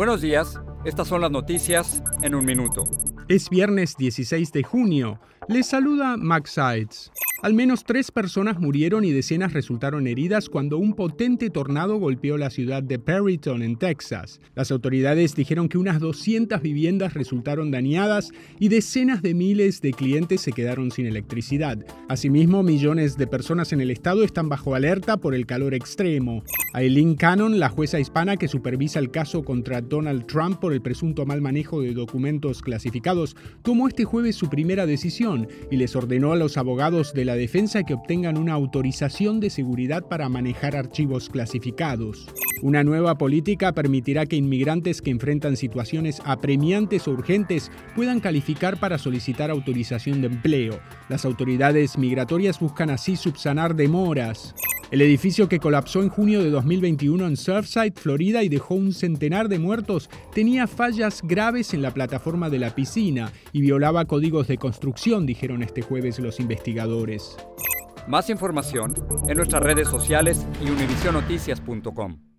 Buenos días, estas son las noticias en un minuto. Es viernes 16 de junio. Les saluda Max Sides. Al menos tres personas murieron y decenas resultaron heridas cuando un potente tornado golpeó la ciudad de Perryton, en Texas. Las autoridades dijeron que unas 200 viviendas resultaron dañadas y decenas de miles de clientes se quedaron sin electricidad. Asimismo, millones de personas en el estado están bajo alerta por el calor extremo. Aileen Cannon, la jueza hispana que supervisa el caso contra Donald Trump por el presunto mal manejo de documentos clasificados, tomó este jueves su primera decisión y les ordenó a los abogados de la defensa que obtengan una autorización de seguridad para manejar archivos clasificados. Una nueva política permitirá que inmigrantes que enfrentan situaciones apremiantes o urgentes puedan calificar para solicitar autorización de empleo. Las autoridades migratorias buscan así subsanar demoras. El edificio que colapsó en junio de 2021 en Surfside, Florida, y dejó un centenar de muertos, tenía fallas graves en la plataforma de la piscina y violaba códigos de construcción, dijeron este jueves los investigadores. Más información en nuestras redes sociales y univisionoticias.com.